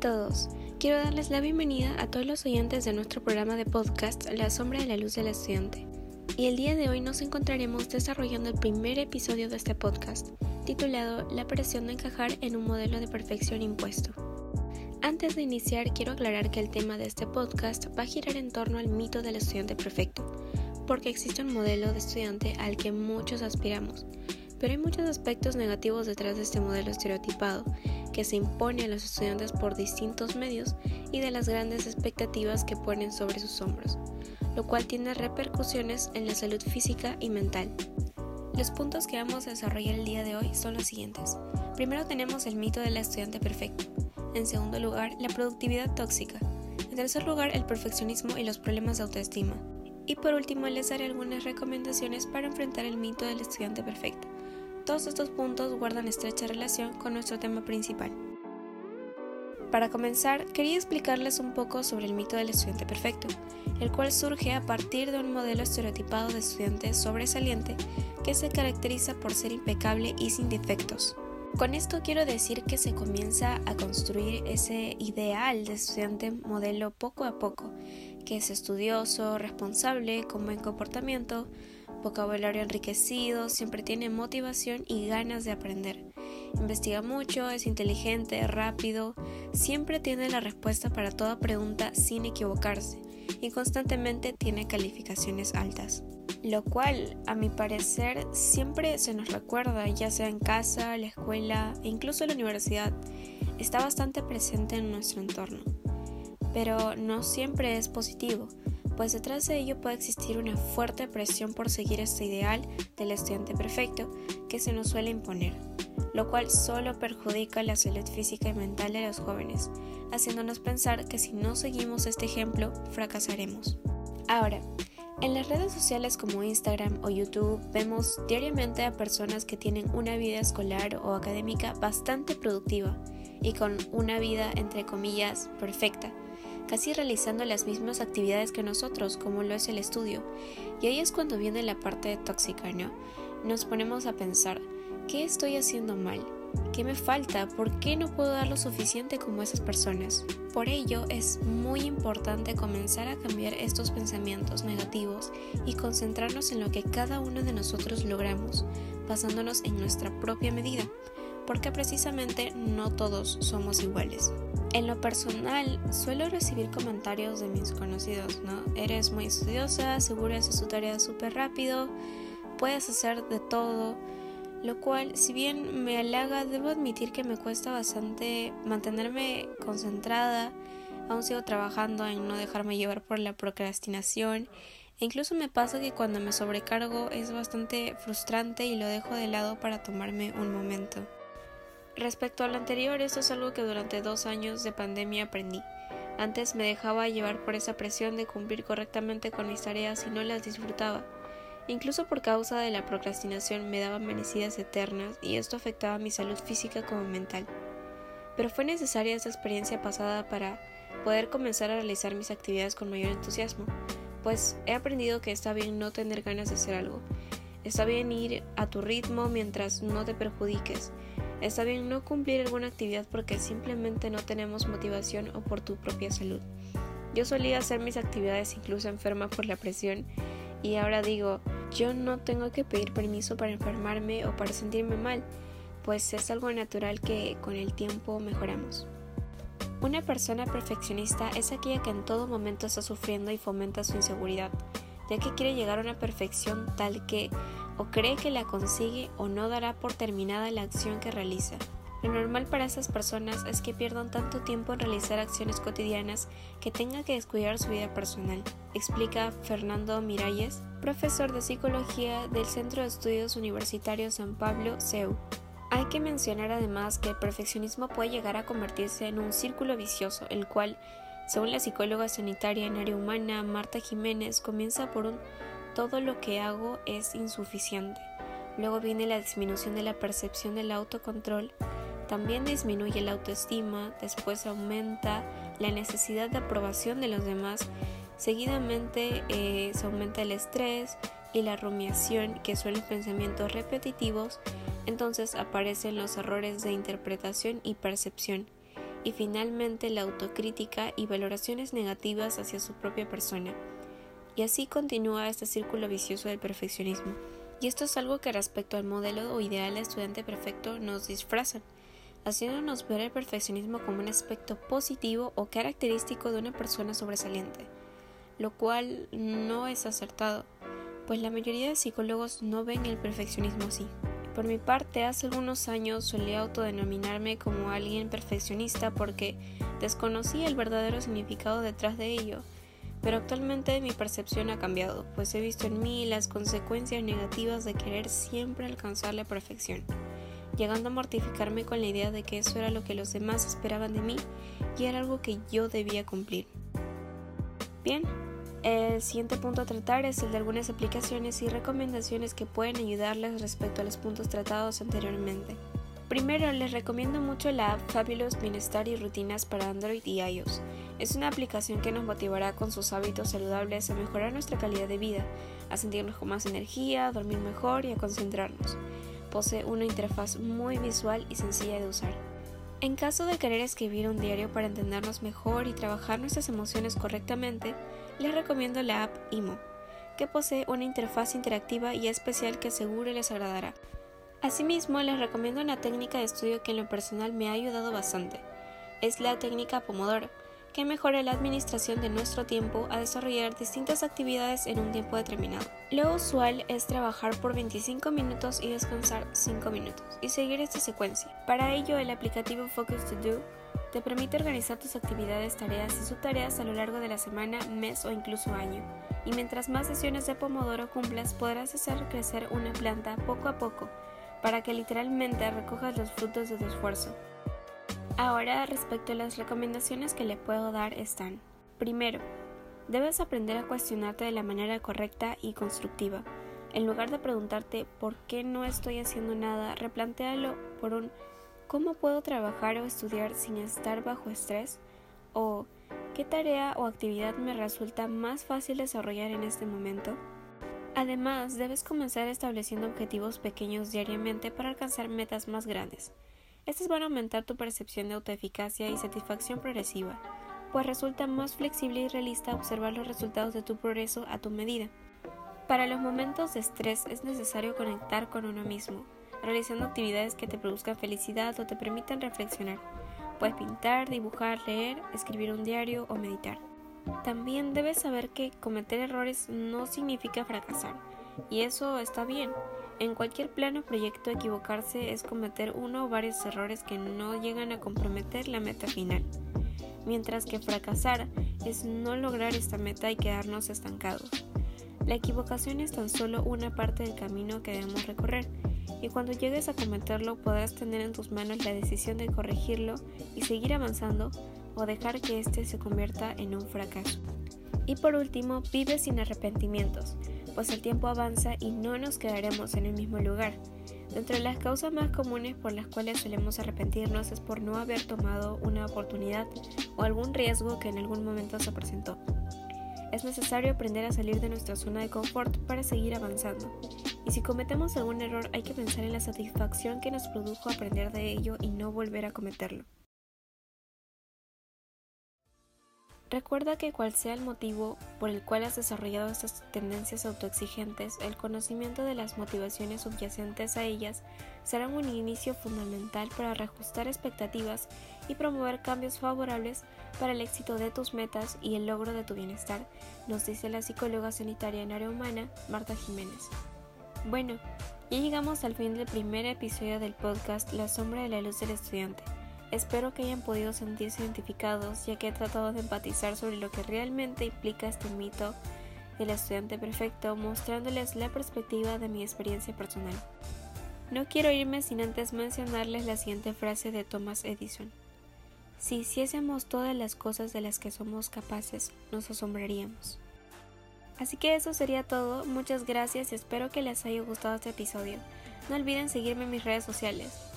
todos, quiero darles la bienvenida a todos los oyentes de nuestro programa de podcast La sombra de la luz del estudiante. Y el día de hoy nos encontraremos desarrollando el primer episodio de este podcast, titulado La presión de encajar en un modelo de perfección impuesto. Antes de iniciar, quiero aclarar que el tema de este podcast va a girar en torno al mito del estudiante perfecto, porque existe un modelo de estudiante al que muchos aspiramos, pero hay muchos aspectos negativos detrás de este modelo estereotipado que se impone a los estudiantes por distintos medios y de las grandes expectativas que ponen sobre sus hombros, lo cual tiene repercusiones en la salud física y mental. Los puntos que vamos a desarrollar el día de hoy son los siguientes. Primero tenemos el mito del estudiante perfecto. En segundo lugar, la productividad tóxica. En tercer lugar, el perfeccionismo y los problemas de autoestima. Y por último, les daré algunas recomendaciones para enfrentar el mito del estudiante perfecto. Todos estos puntos guardan estrecha relación con nuestro tema principal. Para comenzar, quería explicarles un poco sobre el mito del estudiante perfecto, el cual surge a partir de un modelo estereotipado de estudiante sobresaliente que se caracteriza por ser impecable y sin defectos. Con esto quiero decir que se comienza a construir ese ideal de estudiante modelo poco a poco, que es estudioso, responsable, con buen comportamiento, vocabulario enriquecido, siempre tiene motivación y ganas de aprender. Investiga mucho, es inteligente, rápido, siempre tiene la respuesta para toda pregunta sin equivocarse y constantemente tiene calificaciones altas. Lo cual, a mi parecer, siempre se nos recuerda, ya sea en casa, la escuela e incluso la universidad. Está bastante presente en nuestro entorno. Pero no siempre es positivo pues detrás de ello puede existir una fuerte presión por seguir este ideal del estudiante perfecto que se nos suele imponer, lo cual solo perjudica la salud física y mental de los jóvenes, haciéndonos pensar que si no seguimos este ejemplo, fracasaremos. Ahora, en las redes sociales como Instagram o YouTube vemos diariamente a personas que tienen una vida escolar o académica bastante productiva y con una vida entre comillas perfecta, casi realizando las mismas actividades que nosotros, como lo es el estudio. Y ahí es cuando viene la parte tóxica, ¿no? Nos ponemos a pensar, ¿qué estoy haciendo mal? ¿Qué me falta? ¿Por qué no puedo dar lo suficiente como esas personas? Por ello es muy importante comenzar a cambiar estos pensamientos negativos y concentrarnos en lo que cada uno de nosotros logramos, basándonos en nuestra propia medida, porque precisamente no todos somos iguales. En lo personal, suelo recibir comentarios de mis conocidos, ¿no? Eres muy estudiosa, seguro haces tu tarea súper rápido, puedes hacer de todo, lo cual, si bien me halaga, debo admitir que me cuesta bastante mantenerme concentrada, aún sigo trabajando en no dejarme llevar por la procrastinación, e incluso me pasa que cuando me sobrecargo es bastante frustrante y lo dejo de lado para tomarme un momento. Respecto a lo anterior, esto es algo que durante dos años de pandemia aprendí. Antes me dejaba llevar por esa presión de cumplir correctamente con mis tareas y no las disfrutaba. Incluso por causa de la procrastinación me daban merecidas eternas y esto afectaba mi salud física como mental. Pero fue necesaria esa experiencia pasada para poder comenzar a realizar mis actividades con mayor entusiasmo, pues he aprendido que está bien no tener ganas de hacer algo. Está bien ir a tu ritmo mientras no te perjudiques. Está bien no cumplir alguna actividad porque simplemente no tenemos motivación o por tu propia salud. Yo solía hacer mis actividades incluso enferma por la presión y ahora digo, yo no tengo que pedir permiso para enfermarme o para sentirme mal, pues es algo natural que con el tiempo mejoramos. Una persona perfeccionista es aquella que en todo momento está sufriendo y fomenta su inseguridad, ya que quiere llegar a una perfección tal que o cree que la consigue o no dará por terminada la acción que realiza. Lo normal para esas personas es que pierdan tanto tiempo en realizar acciones cotidianas que tengan que descuidar su vida personal, explica Fernando Miralles, profesor de psicología del Centro de Estudios Universitarios San Pablo, CEU. Hay que mencionar además que el perfeccionismo puede llegar a convertirse en un círculo vicioso, el cual, según la psicóloga sanitaria en área humana Marta Jiménez, comienza por un todo lo que hago es insuficiente. Luego viene la disminución de la percepción del autocontrol, también disminuye la autoestima, después aumenta la necesidad de aprobación de los demás, seguidamente eh, se aumenta el estrés y la rumiación, que son los pensamientos repetitivos, entonces aparecen los errores de interpretación y percepción, y finalmente la autocrítica y valoraciones negativas hacia su propia persona. Y así continúa este círculo vicioso del perfeccionismo. Y esto es algo que respecto al modelo o ideal de estudiante perfecto nos disfrazan, haciéndonos ver el perfeccionismo como un aspecto positivo o característico de una persona sobresaliente, lo cual no es acertado, pues la mayoría de psicólogos no ven el perfeccionismo así. Por mi parte, hace algunos años solía autodenominarme como alguien perfeccionista porque desconocía el verdadero significado detrás de ello, pero actualmente mi percepción ha cambiado, pues he visto en mí las consecuencias negativas de querer siempre alcanzar la perfección, llegando a mortificarme con la idea de que eso era lo que los demás esperaban de mí y era algo que yo debía cumplir. Bien, el siguiente punto a tratar es el de algunas aplicaciones y recomendaciones que pueden ayudarles respecto a los puntos tratados anteriormente. Primero, les recomiendo mucho la app Fabulous Bienestar y Rutinas para Android y iOS. Es una aplicación que nos motivará con sus hábitos saludables a mejorar nuestra calidad de vida, a sentirnos con más energía, a dormir mejor y a concentrarnos. Posee una interfaz muy visual y sencilla de usar. En caso de querer escribir un diario para entendernos mejor y trabajar nuestras emociones correctamente, les recomiendo la app Imo, que posee una interfaz interactiva y especial que seguro les agradará. Asimismo, les recomiendo una técnica de estudio que en lo personal me ha ayudado bastante. Es la técnica Pomodoro, que mejora la administración de nuestro tiempo a desarrollar distintas actividades en un tiempo determinado. Lo usual es trabajar por 25 minutos y descansar 5 minutos, y seguir esta secuencia. Para ello, el aplicativo Focus To Do te permite organizar tus actividades, tareas y subtareas a lo largo de la semana, mes o incluso año. Y mientras más sesiones de Pomodoro cumplas, podrás hacer crecer una planta poco a poco, para que literalmente recojas los frutos de tu esfuerzo. Ahora, respecto a las recomendaciones que le puedo dar están. Primero, debes aprender a cuestionarte de la manera correcta y constructiva. En lugar de preguntarte por qué no estoy haciendo nada, replantéalo por un ¿cómo puedo trabajar o estudiar sin estar bajo estrés? o ¿qué tarea o actividad me resulta más fácil desarrollar en este momento? Además, debes comenzar estableciendo objetivos pequeños diariamente para alcanzar metas más grandes. Estos van a aumentar tu percepción de autoeficacia y satisfacción progresiva, pues resulta más flexible y realista observar los resultados de tu progreso a tu medida. Para los momentos de estrés es necesario conectar con uno mismo, realizando actividades que te produzcan felicidad o te permitan reflexionar. Puedes pintar, dibujar, leer, escribir un diario o meditar. También debes saber que cometer errores no significa fracasar, y eso está bien. En cualquier plano o proyecto equivocarse es cometer uno o varios errores que no llegan a comprometer la meta final, mientras que fracasar es no lograr esta meta y quedarnos estancados. La equivocación es tan solo una parte del camino que debemos recorrer, y cuando llegues a cometerlo podrás tener en tus manos la decisión de corregirlo y seguir avanzando o dejar que éste se convierta en un fracaso. Y por último, vive sin arrepentimientos pues el tiempo avanza y no nos quedaremos en el mismo lugar. Dentro de las causas más comunes por las cuales solemos arrepentirnos es por no haber tomado una oportunidad o algún riesgo que en algún momento se presentó. Es necesario aprender a salir de nuestra zona de confort para seguir avanzando. Y si cometemos algún error hay que pensar en la satisfacción que nos produjo aprender de ello y no volver a cometerlo. Recuerda que cual sea el motivo por el cual has desarrollado estas tendencias autoexigentes, el conocimiento de las motivaciones subyacentes a ellas será un inicio fundamental para reajustar expectativas y promover cambios favorables para el éxito de tus metas y el logro de tu bienestar, nos dice la psicóloga sanitaria en área humana, Marta Jiménez. Bueno, ya llegamos al fin del primer episodio del podcast La sombra de la luz del estudiante. Espero que hayan podido sentirse identificados ya que he tratado de empatizar sobre lo que realmente implica este mito del estudiante perfecto mostrándoles la perspectiva de mi experiencia personal. No quiero irme sin antes mencionarles la siguiente frase de Thomas Edison. Si hiciésemos todas las cosas de las que somos capaces, nos asombraríamos. Así que eso sería todo, muchas gracias y espero que les haya gustado este episodio. No olviden seguirme en mis redes sociales.